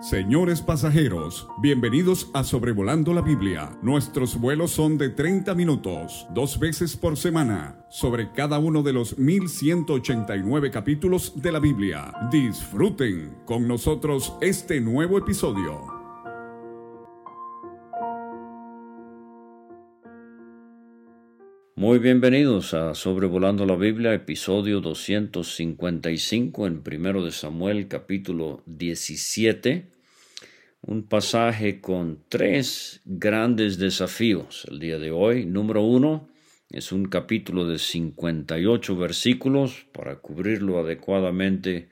Señores pasajeros, bienvenidos a Sobrevolando la Biblia. Nuestros vuelos son de 30 minutos, dos veces por semana, sobre cada uno de los 1189 capítulos de la Biblia. Disfruten con nosotros este nuevo episodio. Muy bienvenidos a Sobrevolando la Biblia, episodio 255 en primero de Samuel, capítulo 17 un pasaje con tres grandes desafíos el día de hoy. Número uno, es un capítulo de 58 versículos. Para cubrirlo adecuadamente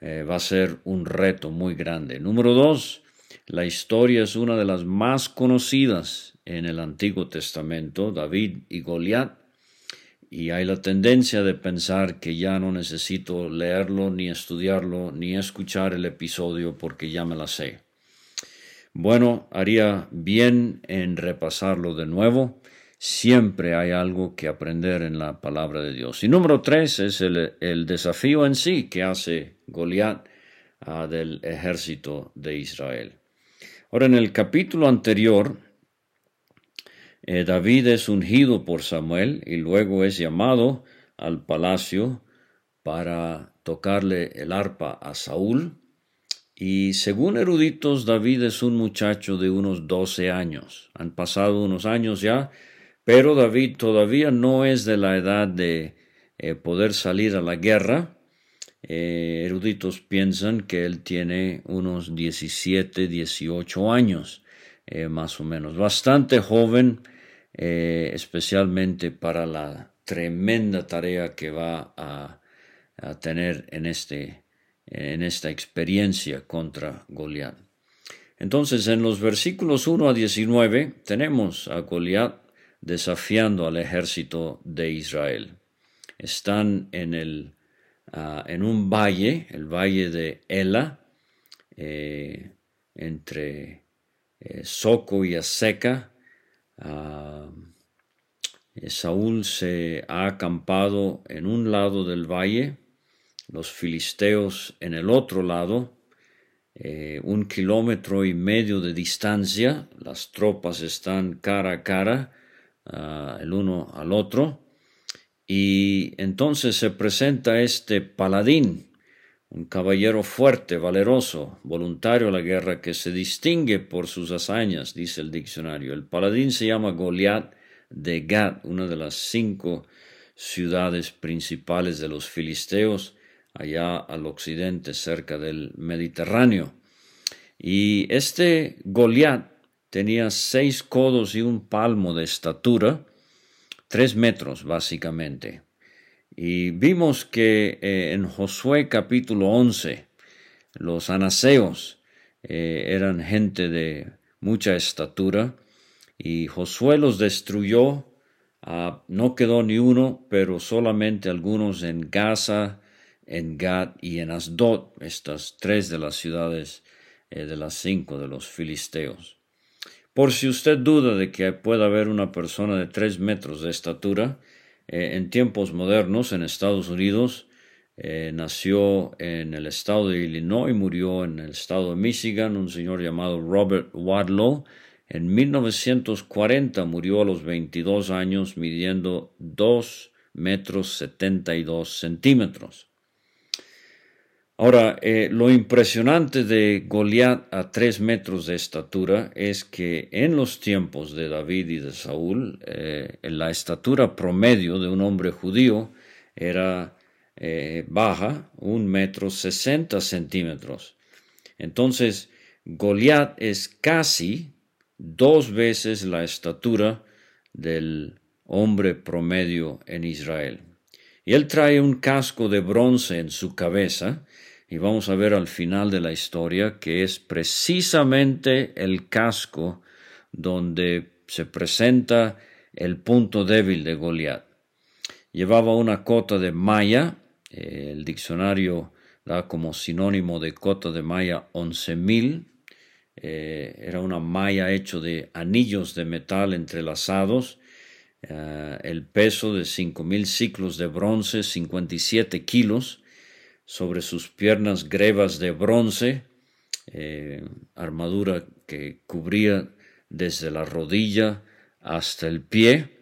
eh, va a ser un reto muy grande. Número dos, la historia es una de las más conocidas en el Antiguo Testamento, David y Goliat. Y hay la tendencia de pensar que ya no necesito leerlo, ni estudiarlo, ni escuchar el episodio porque ya me la sé. Bueno, haría bien en repasarlo de nuevo. Siempre hay algo que aprender en la palabra de Dios. Y número tres es el, desafío en sí que hace Goliat ah, del ejército de Israel. Ahora, en el capítulo anterior, eh, David es ungido por Samuel y luego es llamado al palacio para tocarle el arpa a Saúl. Y según eruditos, David es un muchacho de unos 12 años. Han pasado unos años ya, pero David todavía no es de la edad de eh, poder salir a la guerra. Eh, eruditos piensan que él tiene unos 17, 18 años, más o menos. Bastante joven, especialmente para la tremenda tarea que va a, a tener en este en esta experiencia contra Goliat. Entonces, en los versículos 1 a 19 tenemos a Goliat desafiando al ejército de Israel. Están en, el, ah, en un valle, el valle de Ela, eh, entre eh, Soco y Aseca. Ah, Saúl se ha acampado en un lado del valle los filisteos en el otro lado, eh, un kilómetro y medio de distancia, las tropas están cara a cara, ah, el uno al otro, y entonces se presenta este paladín, un caballero fuerte, valeroso, voluntario a la guerra, que se distingue por sus hazañas, dice el diccionario. El paladín se llama Goliat de Gat, una de las cinco ciudades principales de los filisteos, allá al occidente, cerca del Mediterráneo. Y este Goliat tenía seis codos y un palmo de estatura, tres metros básicamente. Y vimos que eh, en Josué capítulo 11, los anaseos eh, eran gente de mucha estatura y Josué los destruyó. Ah, no quedó ni uno, pero solamente algunos en Gaza, en Gad y en Asdod, estas tres de las ciudades eh, de las cinco de los filisteos. Por si usted duda de que pueda haber una persona de tres metros de estatura, eh, en tiempos modernos en Estados Unidos, eh, nació en el estado de Illinois y murió en el estado de Michigan un señor llamado Robert Wadlow. En 1940 murió a los 22 años midiendo 2 metros 72 centímetros. Ahora, eh, lo impresionante de Goliat a tres metros de estatura es que en los tiempos de David y de Saúl, eh, la estatura promedio de un hombre judío era eh, baja, un metro sesenta centímetros. Entonces, Goliat es casi dos veces la estatura del hombre promedio en Israel. Y él trae un casco de bronce en su cabeza, y vamos a ver al final de la historia que es precisamente el casco donde se presenta el punto débil de Goliat. Llevaba una cota de malla, eh, el diccionario da como sinónimo de cota de malla once mil, eh, era una malla hecho de anillos de metal entrelazados, eh, el peso de cinco mil ciclos de bronce, 57 kilos, sobre sus piernas grebas de bronce, eh, armadura que cubría desde la rodilla hasta el pie,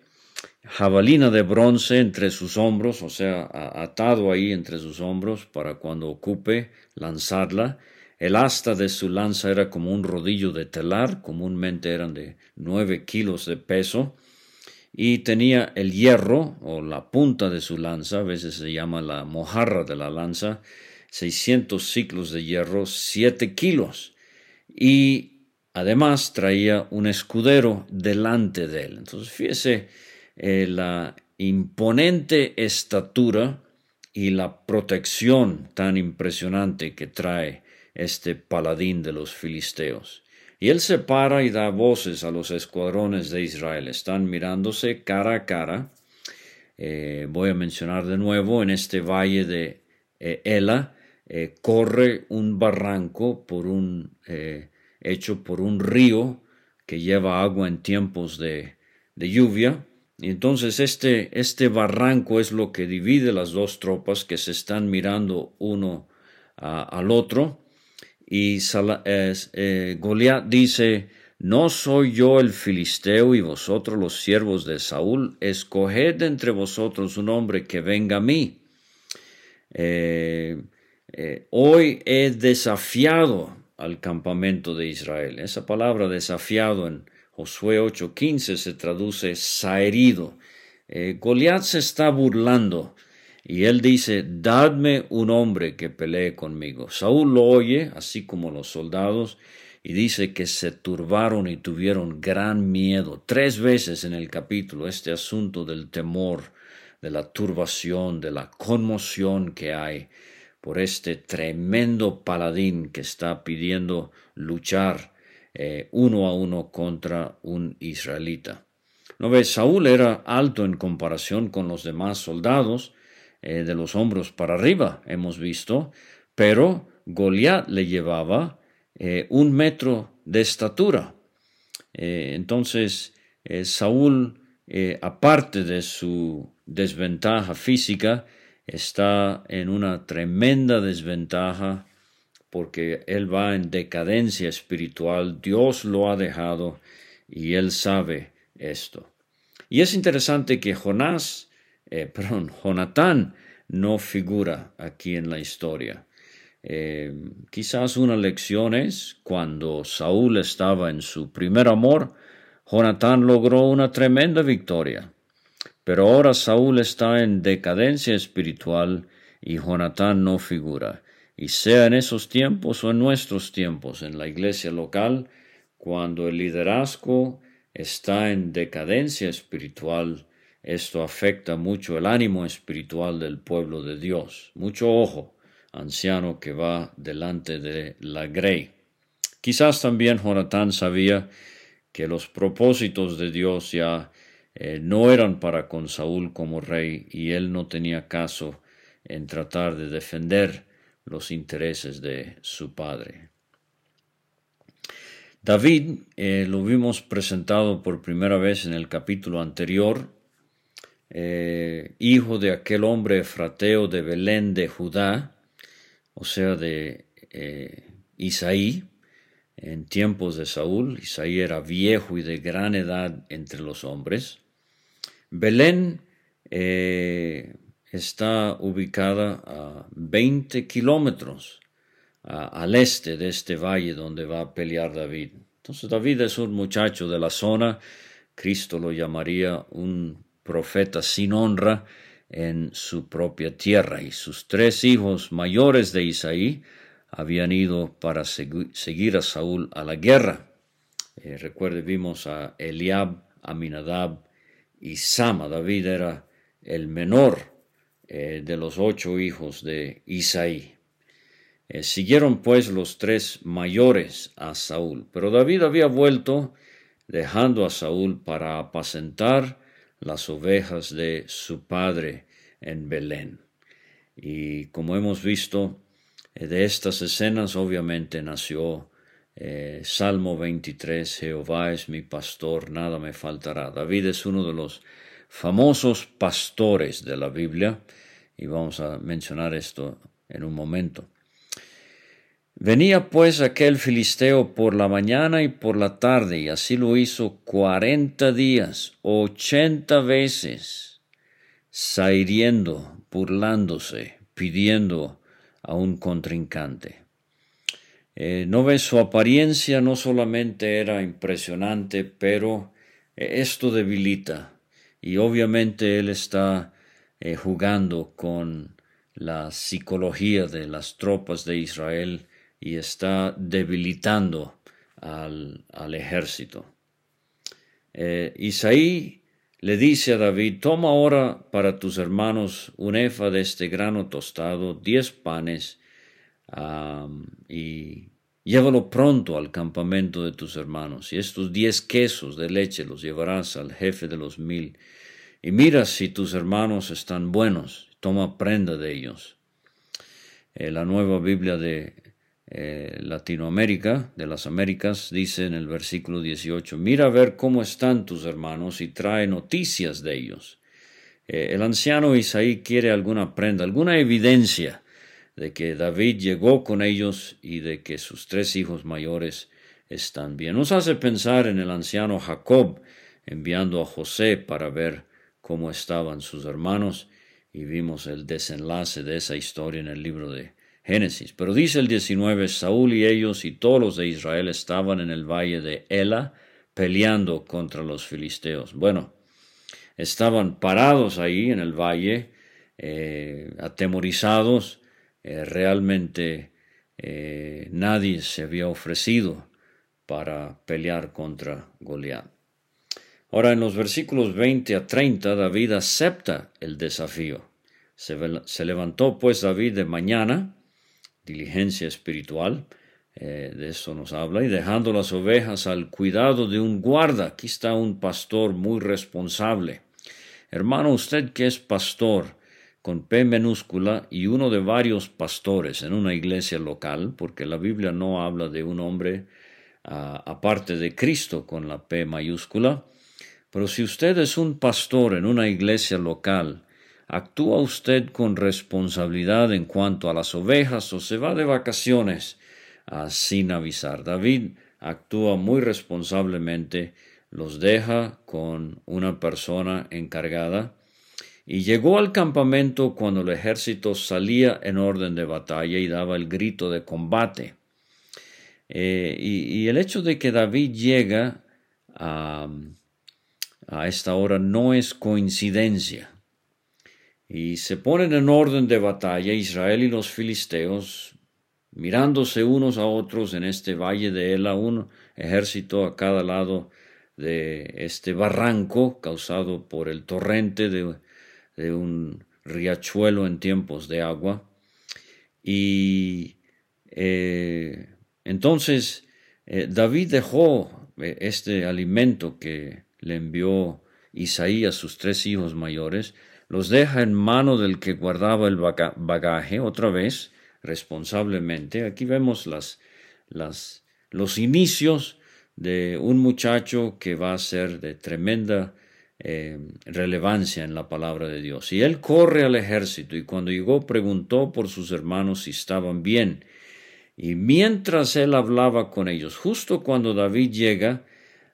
jabalina de bronce entre sus hombros, o sea, atado ahí entre sus hombros para cuando ocupe lanzarla. El asta de su lanza era como un rodillo de telar, comúnmente eran de nueve kilos de peso, y tenía el hierro o la punta de su lanza, a veces se llama la mojarra de la lanza, 600 ciclos de hierro, 7 kilos. Y además traía un escudero delante de él. Entonces, fíjese eh, la imponente estatura y la protección tan impresionante que trae este paladín de los filisteos. Y él se para y da voces a los escuadrones de Israel. Están mirándose cara a cara. Eh, voy a mencionar de nuevo, en este valle de eh, Ela eh, corre un barranco por un, hecho por un río que lleva agua en tiempos de, lluvia. Y entonces este, este barranco es lo que divide las dos tropas que se están mirando uno al otro. Y eh, Goliat dice, ¿no soy yo el filisteo y vosotros los siervos de Saúl? Escoged entre vosotros un hombre que venga a mí. Eh, eh, hoy he desafiado al campamento de Israel. Esa palabra desafiado en Josué 8:15 se traduce saherido. Goliat se está burlando y él dice, dadme un hombre que pelee conmigo. Saúl lo oye, así como los soldados, y dice que se turbaron y tuvieron gran miedo. Tres veces en el capítulo este asunto del temor, de la turbación, de la conmoción que hay por este tremendo paladín que está pidiendo luchar eh, uno a uno contra un israelita. No ves, Saúl era alto en comparación con los demás soldados, eh, de los hombros para arriba, hemos visto, pero Goliat le llevaba eh, un metro de estatura. Eh, entonces, Saúl, aparte de su desventaja física, está en una tremenda desventaja porque él va en decadencia espiritual, Dios lo ha dejado y él sabe esto. Y es interesante que Jonás eh, perdón, Jonatán no figura aquí en la historia. Eh, quizás una lección es cuando Saúl estaba en su primer amor, Jonatán logró una tremenda victoria. Pero ahora Saúl está en decadencia espiritual y Jonatán no figura. Y sea en esos tiempos o en nuestros tiempos, en la iglesia local, cuando el liderazgo está en decadencia espiritual, esto afecta mucho el ánimo espiritual del pueblo de Dios. Mucho ojo, anciano que va delante de la grey. Quizás también Jonatán sabía que los propósitos de Dios ya eh, no eran para con Saúl como rey y él no tenía caso en tratar de defender los intereses de su padre. David eh, lo vimos presentado por primera vez en el capítulo anterior eh, hijo de aquel hombre frateo de Belén de Judá, o sea, de eh, Isaí, en tiempos de Saúl. Isaí era viejo y de gran edad entre los hombres. Belén eh, está ubicada a 20 kilómetros al este de este valle donde va a pelear David. Entonces David es un muchacho de la zona, Cristo lo llamaría un profeta sin honra en su propia tierra, y sus tres hijos mayores de Isaí habían ido para seguir a Saúl a la guerra. Eh, recuerde, vimos a Eliab, Aminadab y Sama. David era el menor eh, de los ocho hijos de Isaí. Eh, siguieron pues los tres mayores a Saúl, pero David había vuelto dejando a Saúl para apacentar las ovejas de su padre en Belén. Y como hemos visto, eh, de estas escenas obviamente nació eh, Salmo 23, Jehová es mi pastor, nada me faltará. David es uno de los famosos pastores de la Biblia y vamos a mencionar esto en un momento. Venía pues aquel filisteo por la mañana y por la tarde, y así lo hizo cuarenta días, ochenta veces, sahiriendo, burlándose, pidiendo a un contrincante. Eh, no ves su apariencia, no solamente era impresionante, pero eh, esto debilita. Y obviamente él está eh, jugando con la psicología de las tropas de Israel y está debilitando al, ejército. Isaí le dice a David, toma ahora para tus hermanos un efa de este grano tostado, diez panes, y llévalo pronto al campamento de tus hermanos, y estos diez quesos de leche los llevarás al jefe de los mil, y mira si tus hermanos están buenos, toma prenda de ellos. Eh, la nueva Biblia de eh, Latinoamérica, de las Américas, dice en el versículo 18, mira a ver cómo están tus hermanos y trae noticias de ellos. Eh, el anciano Isaí quiere alguna prenda, alguna evidencia de que David llegó con ellos y de que sus tres hijos mayores están bien. Nos hace pensar en el anciano Jacob enviando a José para ver cómo estaban sus hermanos y vimos el desenlace de esa historia en el libro de Génesis. Pero dice el 19, Saúl y ellos y todos los de Israel estaban en el valle de Ela peleando contra los filisteos. Bueno, estaban parados ahí en el valle, eh, atemorizados, eh, realmente eh, nadie se había ofrecido para pelear contra Goliat. Ahora en los versículos 20 a 30 David acepta el desafío. Se, levantó pues David de mañana, diligencia espiritual, eh, de eso nos habla, y dejando las ovejas al cuidado de un guarda. Aquí está un pastor muy responsable. Hermano, usted que es pastor, con P minúscula y uno de varios pastores en una iglesia local, porque la Biblia no habla de un hombre ah, aparte de Cristo con la P mayúscula, pero si usted es un pastor en una iglesia local, actúa usted con responsabilidad en cuanto a las ovejas o se va de vacaciones ah, sin avisar. David actúa muy responsablemente, los deja con una persona encargada, y llegó al campamento cuando el ejército salía en orden de batalla y daba el grito de combate. Eh, y, el hecho de que David llega a, a esta hora no es coincidencia. Y se ponen en orden de batalla Israel y los filisteos, mirándose unos a otros en este valle de Ela, un ejército a cada lado de este barranco causado por el torrente de de un riachuelo en tiempos de agua. Y eh, entonces eh, David dejó eh, este alimento que le envió Isaías, sus tres hijos mayores, los deja en mano del que guardaba el bagaje, otra vez, responsablemente. Aquí vemos los inicios de un muchacho que va a ser de tremenda eh, relevancia en la palabra de Dios. Y él corre al ejército y cuando llegó preguntó por sus hermanos si estaban bien. Y mientras él hablaba con ellos, justo cuando David llega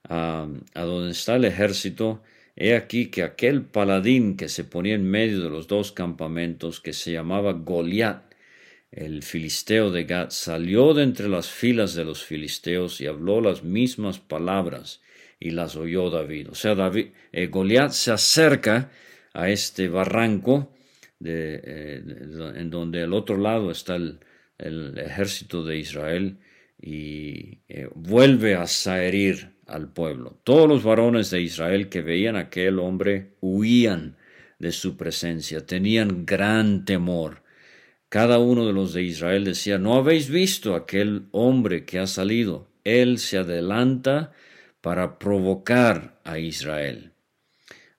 a, a donde está el ejército, he aquí que aquel paladín que se ponía en medio de los dos campamentos, que se llamaba Goliat, el filisteo de Gad, salió de entre las filas de los filisteos y habló las mismas palabras y las oyó David. O sea, David, eh, Goliat se acerca a este barranco eh, en donde al otro lado está el, ejército de Israel y eh, vuelve a saherir al pueblo. Todos los varones de Israel que veían a aquel hombre huían de su presencia, tenían gran temor. Cada uno de los de Israel decía, ¿no habéis visto aquel hombre que ha salido? Él se adelanta para provocar a Israel.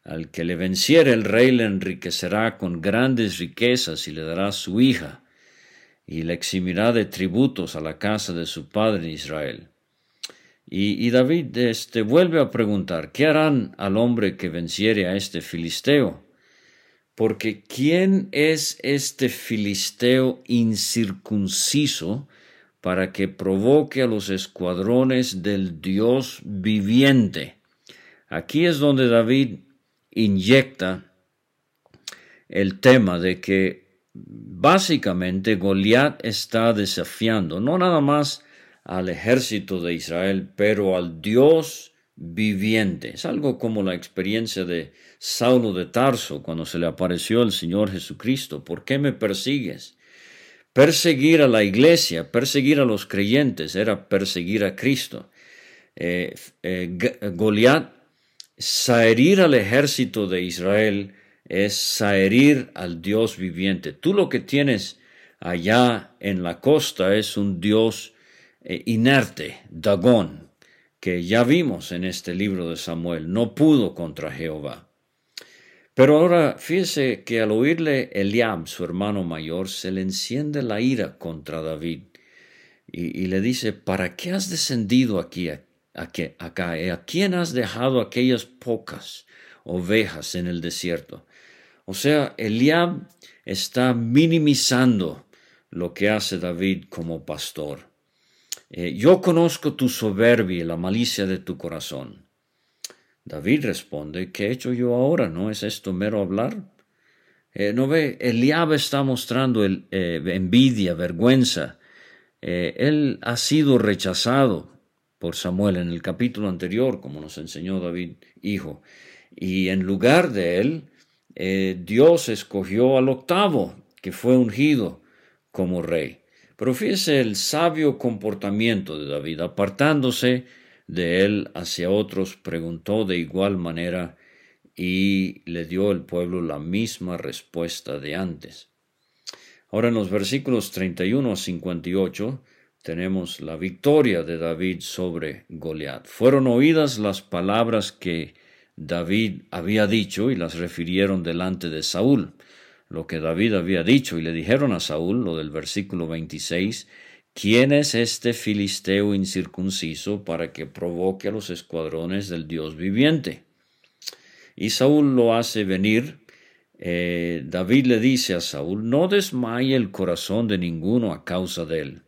Al que le venciere el rey le enriquecerá con grandes riquezas y le dará su hija, y le eximirá de tributos a la casa de su padre Israel. Y, David este, vuelve a preguntar, ¿qué harán al hombre que venciere a este filisteo? Porque ¿quién es este filisteo incircunciso para que provoque a los escuadrones del Dios viviente. Aquí es donde David inyecta el tema de que básicamente Goliat está desafiando no nada más al ejército de Israel, pero al Dios viviente. Es algo como la experiencia de Saulo de Tarso cuando se le apareció el Señor Jesucristo. ¿Por qué me persigues? Perseguir a la iglesia, perseguir a los creyentes, era perseguir a Cristo. Eh, eh, Goliat, saherir al ejército de Israel es saherir al Dios viviente. Tú lo que tienes allá en la costa es un Dios inerte, Dagón, que ya vimos en este libro de Samuel, no pudo contra Jehová. Pero ahora fíjese que al oírle Eliab, su hermano mayor, se le enciende la ira contra David y, le dice, ¿para qué has descendido aquí, acá? ¿A quién has dejado aquellas pocas ovejas en el desierto? O sea, Eliab está minimizando lo que hace David como pastor. Eh, yo conozco tu soberbia y la malicia de tu corazón. David responde, ¿qué he hecho yo ahora? ¿No es esto mero hablar? Eh, ¿No ve? Eliab está mostrando eh, envidia, vergüenza. Él ha sido rechazado por Samuel en el capítulo anterior, como nos enseñó David, hijo. Y en lugar de él, Dios escogió al octavo, que fue ungido como rey. Pero fíjese el sabio comportamiento de David, apartándose de él hacia otros, preguntó de igual manera y le dio el pueblo la misma respuesta de antes. Ahora en los versículos 31 a 58 tenemos la victoria de David sobre Goliat. Fueron oídas las palabras que David había dicho y las refirieron delante de Saúl. Lo que David había dicho y le dijeron a Saúl, lo del versículo 26, ¿Quién es este filisteo incircunciso para que provoque a los escuadrones del Dios viviente? Y Saúl lo hace venir. Eh, David le dice a Saúl, no desmaye el corazón de ninguno a causa de él.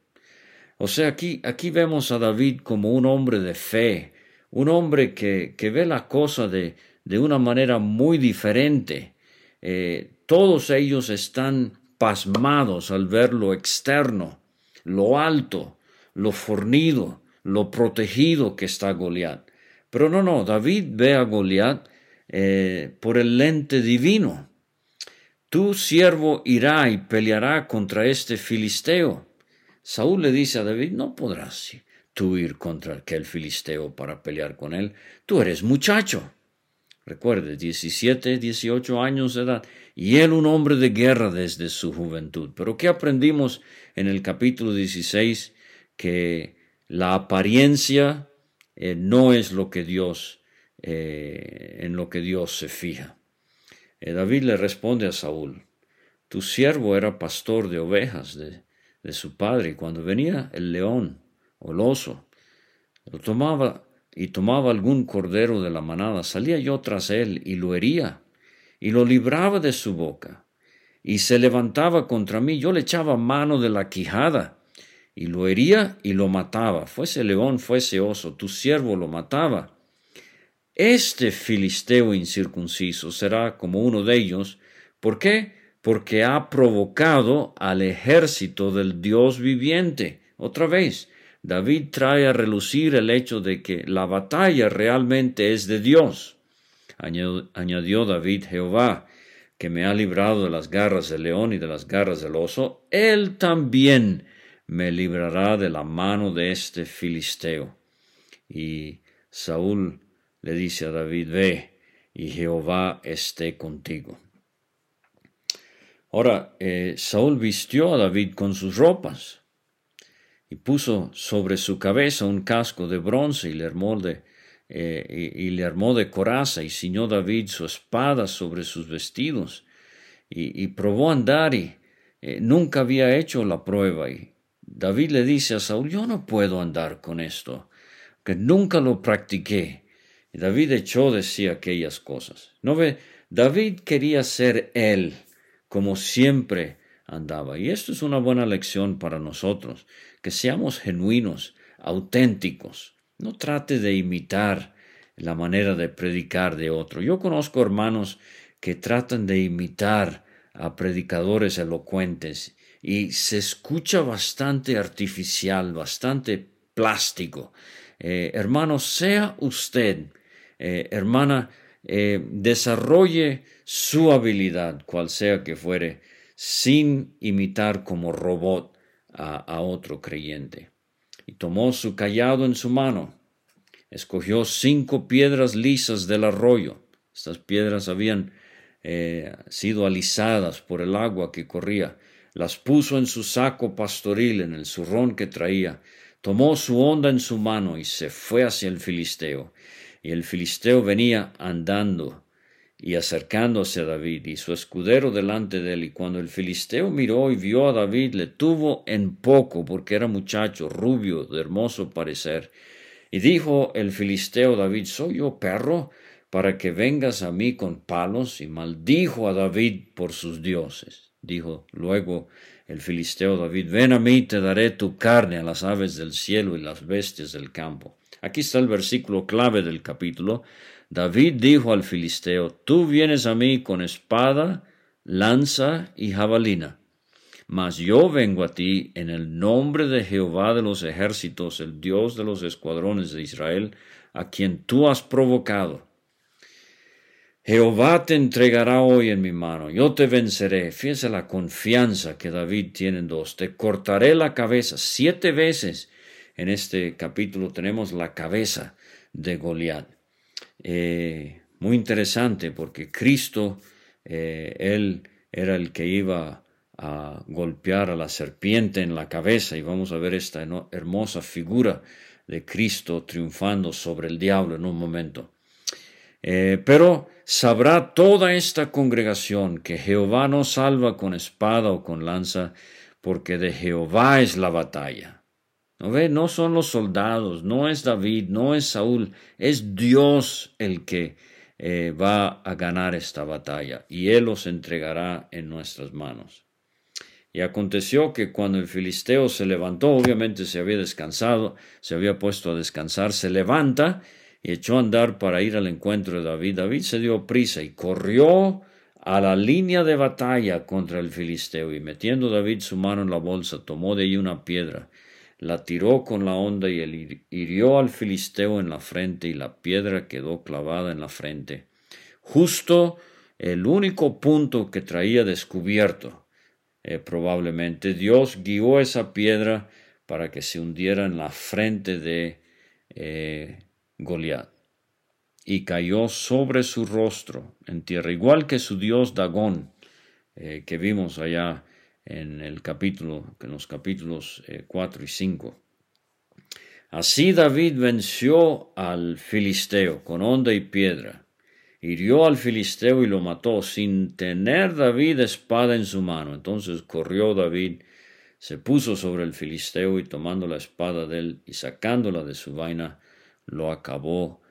O sea, aquí, aquí vemos a David como un hombre de fe, un hombre que, que ve la cosa de, de una manera muy diferente. Eh, todos ellos están pasmados al ver lo externo lo alto, lo fornido, lo protegido que está Goliat. Pero no, no, David ve a Goliat eh, por el lente divino. Tu siervo irá y peleará contra este filisteo. Saúl le dice a David, no podrás tú ir contra aquel filisteo para pelear con él. Tú eres muchacho. Recuerde, 17, 18 años de edad, y él un hombre de guerra desde su juventud. Pero ¿qué aprendimos en el capítulo 16? Que la apariencia eh, no es lo que Dios, eh, en lo que Dios se fija. Eh, David le responde a Saúl, tu siervo era pastor de ovejas de, de su padre, y cuando venía el león o el oso, lo tomaba y tomaba algún cordero de la manada, salía yo tras él y lo hería, y lo libraba de su boca, y se levantaba contra mí, yo le echaba mano de la quijada, y lo hería y lo mataba, fuese león, fuese oso, tu siervo lo mataba. Este filisteo incircunciso será como uno de ellos, ¿por qué? Porque ha provocado al ejército del Dios viviente. Otra vez, David trae a relucir el hecho de que la batalla realmente es de Dios. Añadió David Jehová, que me ha librado de las garras del león y de las garras del oso, él también me librará de la mano de este filisteo. Y Saúl le dice a David, ve, y Jehová esté contigo. Ahora, eh, Saúl vistió a David con sus ropas y puso sobre su cabeza un casco de bronce y le armó de, eh, y, le armó de coraza y ciñó David su espada sobre sus vestidos y, probó andar y eh, nunca había hecho la prueba y David le dice a Saúl yo no puedo andar con esto que nunca lo practiqué y David echó de sí aquellas cosas. No ve David quería ser él como siempre andaba. Y esto es una buena lección para nosotros, que seamos genuinos, auténticos. No trate de imitar la manera de predicar de otro. Yo conozco hermanos que tratan de imitar a predicadores elocuentes y se escucha bastante artificial, bastante plástico. Eh, hermano, sea usted, eh, hermana, eh, desarrolle su habilidad, cual sea que fuere, sin imitar como robot a, otro creyente. Y tomó su callado en su mano, escogió cinco piedras lisas del arroyo. Estas piedras habían sido alisadas por el agua que corría. Las puso en su saco pastoril, en el zurrón que traía, tomó su onda en su mano y se fue hacia el filisteo. Y el filisteo venía andando y acercándose a David y su escudero delante de él. Y cuando el filisteo miró y vio a David, le tuvo en poco, porque era muchacho, rubio, de hermoso parecer. Y dijo el filisteo David, ¿soy yo perro para que vengas a mí con palos? Y maldijo a David por sus dioses. Dijo luego el filisteo David, ven a mí, te daré tu carne a las aves del cielo y las bestias del campo. Aquí está el versículo clave del capítulo. David dijo al filisteo, tú vienes a mí con espada, lanza y jabalina, mas yo vengo a ti en el nombre de Jehová de los ejércitos, el Dios de los escuadrones de Israel, a quien tú has provocado Jehová te entregará hoy en mi mano, yo te venceré. Fíjense la confianza que David tiene en dos. Te cortaré la cabeza. Siete veces en este capítulo tenemos la cabeza de Goliat. Eh, muy interesante porque Cristo, eh, Él era el que iba a golpear a la serpiente en la cabeza y vamos a ver esta hermosa figura de Cristo triunfando sobre el diablo en un momento. Eh, pero sabrá toda esta congregación que Jehová no salva con espada o con lanza, porque de Jehová es la batalla. ¿No ve? No son los soldados, no es David, no es Saúl, es Dios el que eh, va a ganar esta batalla, y Él los entregará en nuestras manos. Y aconteció que cuando el filisteo se levantó, obviamente se había descansado, se había puesto a descansar, se levanta y echó a andar para ir al encuentro de David. David se dio prisa y corrió a la línea de batalla contra el filisteo y metiendo David su mano en la bolsa tomó de allí una piedra, la tiró con la onda y él hirió al filisteo en la frente y la piedra quedó clavada en la frente. Justo el único punto que traía descubierto. Eh, probablemente Dios guió esa piedra para que se hundiera en la frente de eh, Goliat, y cayó sobre su rostro en tierra, igual que su dios Dagón, eh, que vimos allá en el capítulo, en los capítulos 4 eh, y 5. Así David venció al filisteo con onda y piedra, hirió al filisteo y lo mató sin tener David espada en su mano. Entonces corrió David, se puso sobre el filisteo y tomando la espada de él y sacándola de su vaina, lo acabó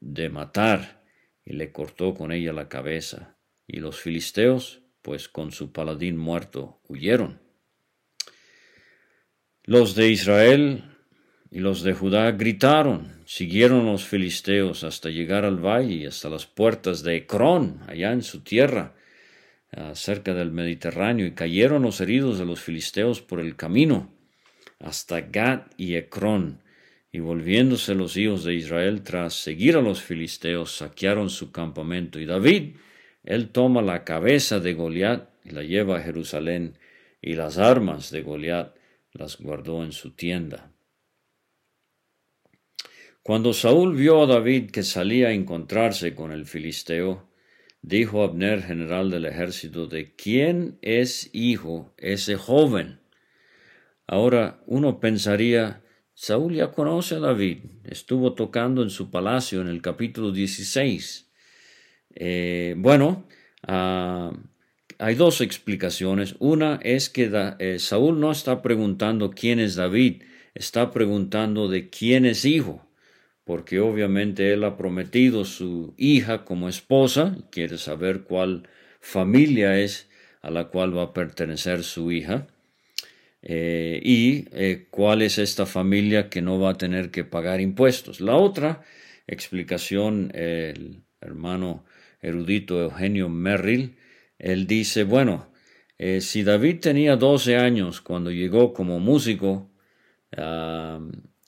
de matar y le cortó con ella la cabeza. Y los filisteos, pues con su paladín muerto, huyeron. Los de Israel y los de Judá gritaron, siguieron los filisteos hasta llegar al valle y hasta las puertas de Ecrón, allá en su tierra, cerca del Mediterráneo, y cayeron los heridos de los filisteos por el camino, hasta Gat y Ecrón, y volviéndose los hijos de Israel tras seguir a los filisteos, saquearon su campamento. Y David, él toma la cabeza de Goliat y la lleva a Jerusalén, y las armas de Goliat las guardó en su tienda. Cuando Saúl vio a David que salía a encontrarse con el filisteo, dijo Abner, general del ejército, ¿de quién es hijo ese joven? Ahora uno pensaría, Saúl ya conoce a David, estuvo tocando en su palacio en el capítulo 16. Eh, bueno, ah, hay dos explicaciones. Una es que eh, Saúl no está preguntando quién es David, está preguntando de quién es hijo, porque obviamente él ha prometido su hija como esposa, quiere saber cuál familia es a la cual va a pertenecer su hija. Eh, y cuál es esta familia que no va a tener que pagar impuestos. La otra explicación, el hermano erudito Eugenio Merrill, él dice, bueno, eh, si David tenía 12 años cuando llegó como músico,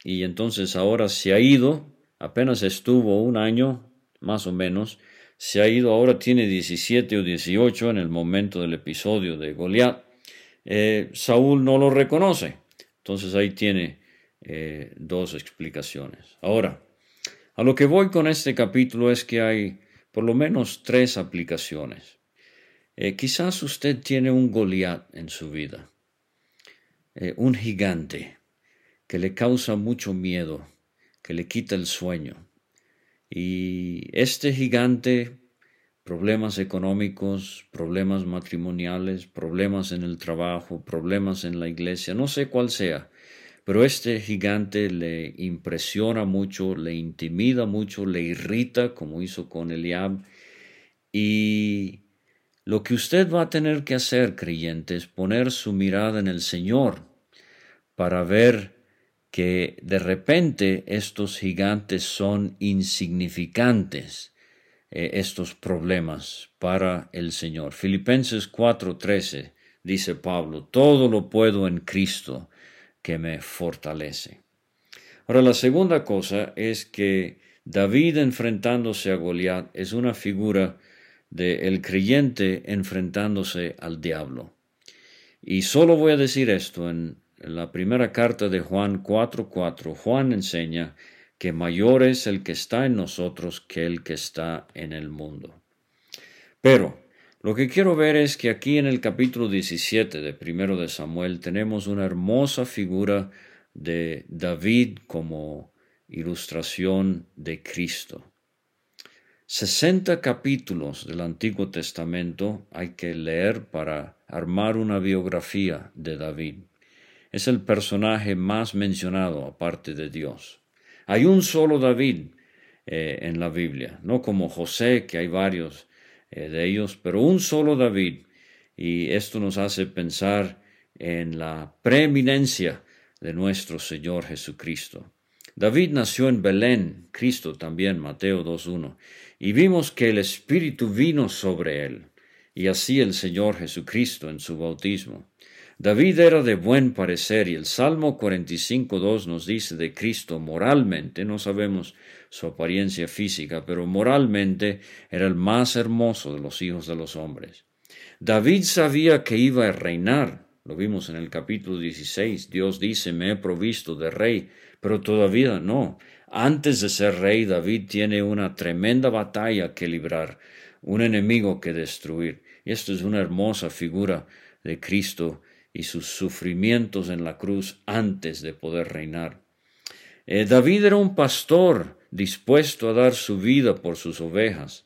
y entonces ahora se ha ido, apenas estuvo un año, más o menos, se ha ido, ahora tiene 17 o 18 en el momento del episodio de Goliat. Eh, Saúl no lo reconoce. Entonces ahí tiene eh, dos explicaciones. Ahora, a lo que voy con este capítulo es que hay por lo menos tres aplicaciones. Eh, quizás usted tiene un Goliat en su vida, un gigante que le causa mucho miedo, que le quita el sueño. Y este gigante, problemas económicos, problemas matrimoniales, problemas en el trabajo, problemas en la iglesia, no sé cuál sea, pero este gigante le impresiona mucho, le intimida mucho, le irrita, como hizo con Eliab. Y lo que usted va a tener que hacer, creyente, es poner su mirada en el Señor para ver que de repente estos gigantes son insignificantes, eh, estos problemas para el Señor. Filipenses 4:13 dice Pablo, todo lo puedo en Cristo que me fortalece. Ahora la segunda cosa es que David enfrentándose a Goliat es una figura del creyente enfrentándose al diablo. Y solo voy a decir esto en en la primera carta de Juan 4:4, Juan enseña que mayor es el que está en nosotros que el que está en el mundo. Pero lo que quiero ver es que aquí en el capítulo 17 de primero de Samuel tenemos una hermosa figura de David como ilustración de Cristo. 60 capítulos del Antiguo Testamento hay que leer para armar una biografía de David es el personaje más mencionado aparte de Dios. Hay un solo David eh, en la Biblia, no como José, que hay varios de ellos, pero un solo David. Y esto nos hace pensar en la preeminencia de nuestro Señor Jesucristo. David nació en Belén, Cristo también, Mateo 2.1, y vimos que el Espíritu vino sobre él, y así el Señor Jesucristo en su bautismo. David era de buen parecer y el Salmo 45.2 nos dice de Cristo moralmente, no sabemos su apariencia física, pero moralmente era el más hermoso de los hijos de los hombres. David sabía que iba a reinar, lo vimos en el capítulo 16, Dios dice, me he provisto de rey, pero todavía no. Antes de ser rey, David tiene una tremenda batalla que librar, un enemigo que destruir. Y esto es una hermosa figura de Cristo y sus sufrimientos en la cruz antes de poder reinar. Eh, David era un pastor dispuesto a dar su vida por sus ovejas.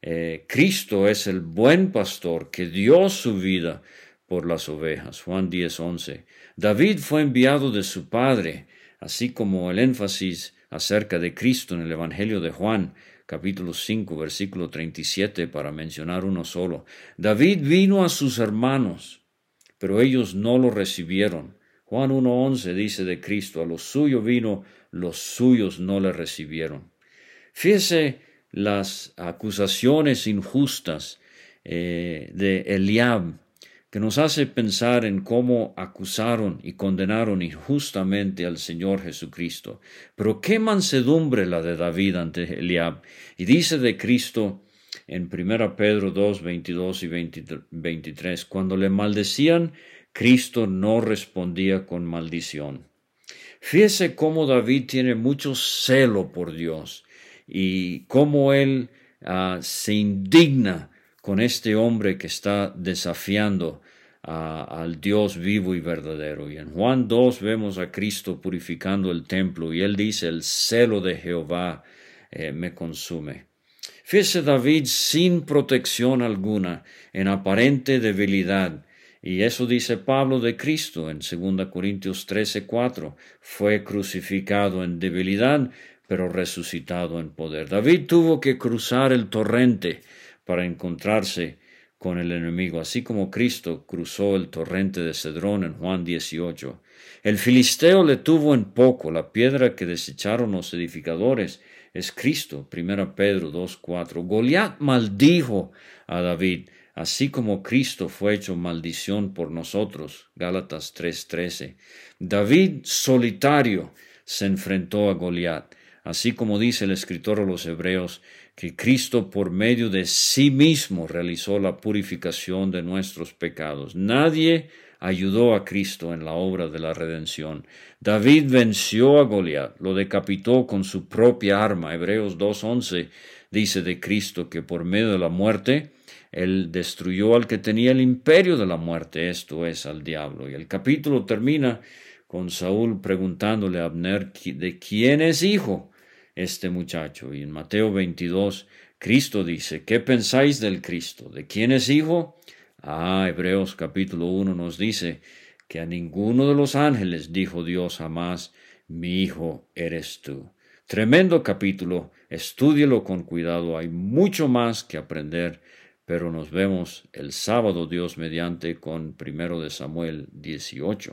Eh, Cristo es el buen pastor que dio su vida por las ovejas. Juan 10, 11. David fue enviado de su Padre, así como el énfasis acerca de Cristo en el Evangelio de Juan, capítulo 5, versículo 37, para mencionar uno solo. David vino a sus hermanos pero ellos no lo recibieron. Juan 1.11 dice de Cristo, a los suyos vino, los suyos no le recibieron. Fíjese las acusaciones injustas eh, de Eliab, que nos hace pensar en cómo acusaron y condenaron injustamente al Señor Jesucristo. Pero qué mansedumbre la de David ante Eliab. Y dice de Cristo, en 1 Pedro 2, 22 y 23. Cuando le maldecían, Cristo no respondía con maldición. Fíjese cómo David tiene mucho celo por Dios y cómo él ah, se indigna con este hombre que está desafiando al Dios vivo y verdadero. Y en Juan 2 vemos a Cristo purificando el templo y él dice, el celo de Jehová eh, me consume. Fíjese David sin protección alguna, en aparente debilidad. Y eso dice Pablo de Cristo en 2 Corintios 13, 4. Fue crucificado en debilidad, pero resucitado en poder. David tuvo que cruzar el torrente para encontrarse con el enemigo, así como Cristo cruzó el torrente de Cedrón en Juan 18. El filisteo le tuvo en poco, la piedra que desecharon los edificadores es Cristo, 1 Pedro 2.4. Goliat maldijo a David, así como Cristo fue hecho maldición por nosotros, Gálatas 3.13. David solitario se enfrentó a Goliat, así como dice el escritor a los Hebreos, que Cristo por medio de sí mismo realizó la purificación de nuestros pecados. Nadie ayudó a Cristo en la obra de la redención. David venció a Goliat, lo decapitó con su propia arma. Hebreos 2.11 dice de Cristo que por medio de la muerte, él destruyó al que tenía el imperio de la muerte, esto es, al diablo. Y el capítulo termina con Saúl preguntándole a Abner de quién es hijo este muchacho. Y en Mateo 22, Cristo dice, ¿qué pensáis del Cristo? ¿De quién es hijo? Ah, Hebreos capítulo 1 nos dice que a ninguno de los ángeles dijo Dios jamás, mi hijo eres tú. Tremendo capítulo, estúdielo con cuidado, hay mucho más que aprender, pero nos vemos el sábado Dios mediante con primero de Samuel 18.